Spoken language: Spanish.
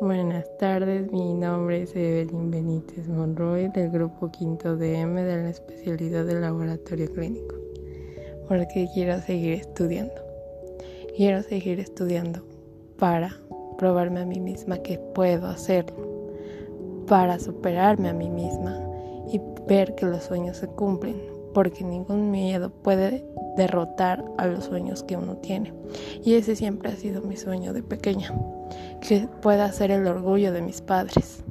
buenas tardes. Mi nombre es Evelyn Benítez Monroy del grupo Quinto DM de la especialidad de laboratorio clínico. Porque quiero seguir estudiando. Quiero seguir estudiando para probarme a mí misma que puedo hacerlo, para superarme a mí misma y ver que los sueños se cumplen, porque ningún miedo puede derrotar a los sueños que uno tiene. Y ese siempre ha sido mi sueño de pequeña, que pueda ser el orgullo de mis padres.